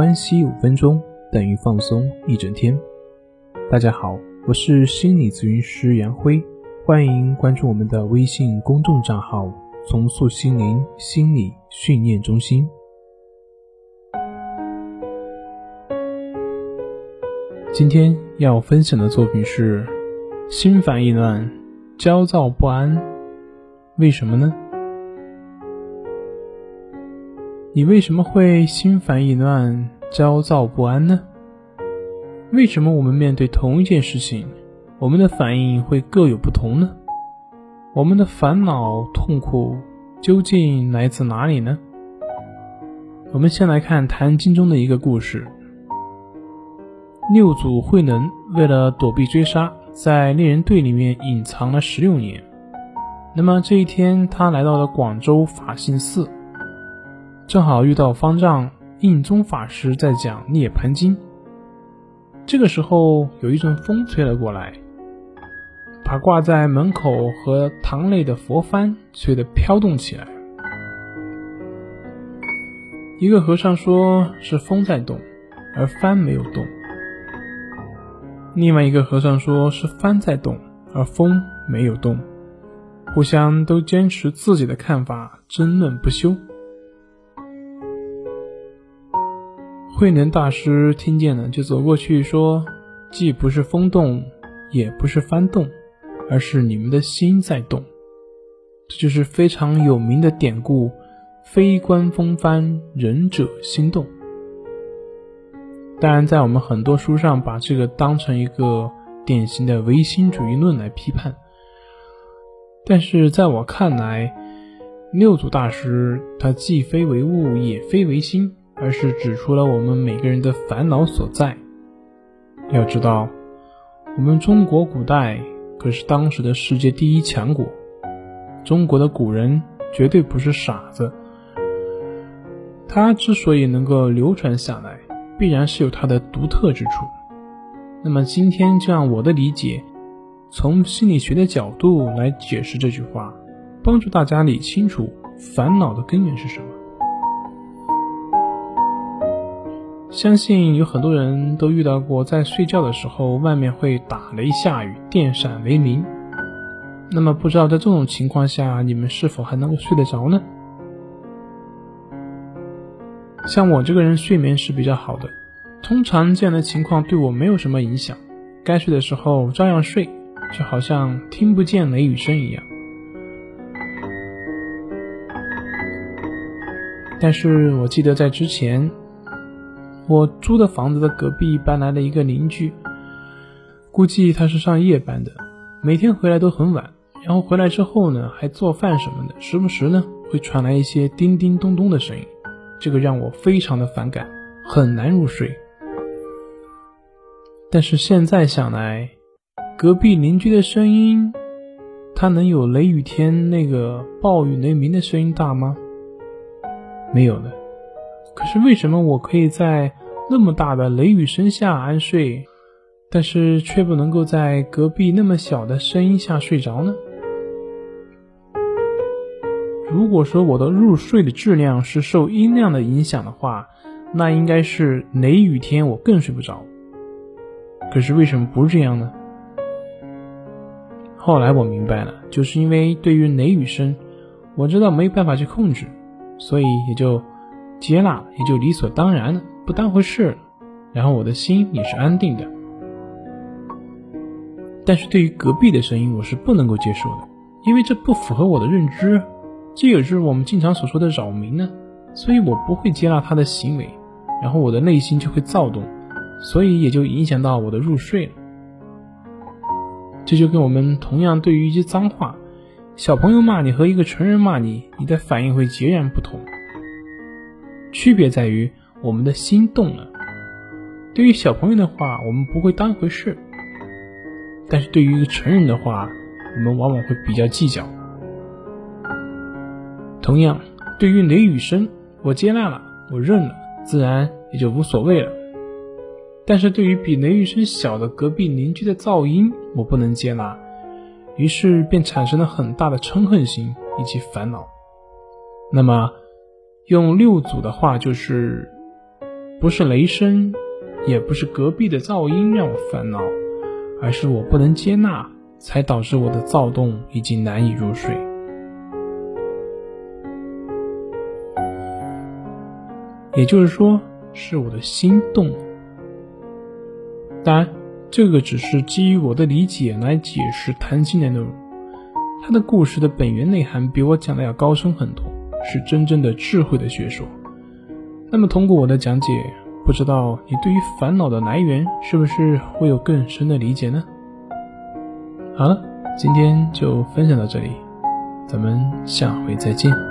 关系五分钟等于放松一整天。大家好，我是心理咨询师杨辉，欢迎关注我们的微信公众账号“重塑心灵心理训练中心”。今天要分享的作品是：心烦意乱、焦躁不安，为什么呢？你为什么会心烦意乱、焦躁不安呢？为什么我们面对同一件事情，我们的反应会各有不同呢？我们的烦恼、痛苦究竟来自哪里呢？我们先来看《坛经》中的一个故事：六祖慧能为了躲避追杀，在猎人队里面隐藏了十六年。那么这一天，他来到了广州法性寺。正好遇到方丈印宗法师在讲《涅盘经》，这个时候有一阵风吹了过来，把挂在门口和堂内的佛幡吹得飘动起来。一个和尚说是风在动，而幡没有动；另外一个和尚说是幡在动，而风没有动。互相都坚持自己的看法，争论不休。慧能大师听见了，就走过去说：“既不是风动，也不是幡动，而是你们的心在动。”这就是非常有名的典故：“非观风幡，仁者心动。”当然，在我们很多书上，把这个当成一个典型的唯心主义论来批判。但是在我看来，六祖大师他既非唯物，也非唯心。而是指出了我们每个人的烦恼所在。要知道，我们中国古代可是当时的世界第一强国，中国的古人绝对不是傻子。它之所以能够流传下来，必然是有它的独特之处。那么今天就让我的理解，从心理学的角度来解释这句话，帮助大家理清楚烦恼的根源是什么。相信有很多人都遇到过，在睡觉的时候，外面会打雷下雨、电闪雷鸣。那么，不知道在这种情况下，你们是否还能够睡得着呢？像我这个人睡眠是比较好的，通常这样的情况对我没有什么影响，该睡的时候照样睡，就好像听不见雷雨声一样。但是我记得在之前。我租的房子的隔壁搬来了一个邻居，估计他是上夜班的，每天回来都很晚，然后回来之后呢，还做饭什么的，时不时呢会传来一些叮叮咚咚的声音，这个让我非常的反感，很难入睡。但是现在想来，隔壁邻居的声音，他能有雷雨天那个暴雨雷鸣的声音大吗？没有的。可是为什么我可以在？那么大的雷雨声下安睡，但是却不能够在隔壁那么小的声音下睡着呢？如果说我的入睡的质量是受音量的影响的话，那应该是雷雨天我更睡不着。可是为什么不是这样呢？后来我明白了，就是因为对于雷雨声，我知道没办法去控制，所以也就接纳，也就理所当然了。不当回事了，然后我的心也是安定的。但是对于隔壁的声音，我是不能够接受的，因为这不符合我的认知，这也是我们经常所说的扰民呢。所以我不会接纳他的行为，然后我的内心就会躁动，所以也就影响到我的入睡了。这就跟我们同样对于一些脏话，小朋友骂你和一个成人骂你，你的反应会截然不同，区别在于。我们的心动了。对于小朋友的话，我们不会当回事；但是对于一个成人的话，我们往往会比较计较。同样，对于雷雨声，我接纳了，我认了，自然也就无所谓了。但是对于比雷雨声小的隔壁邻居的噪音，我不能接纳，于是便产生了很大的嗔恨心以及烦恼。那么，用六祖的话就是。不是雷声，也不是隔壁的噪音让我烦恼，而是我不能接纳，才导致我的躁动已经难以入睡。也就是说，是我的心动。当然，这个只是基于我的理解来解释谈心的内容。他的故事的本源内涵比我讲的要高深很多，是真正的智慧的学说。那么，通过我的讲解，不知道你对于烦恼的来源是不是会有更深的理解呢？好了，今天就分享到这里，咱们下回再见。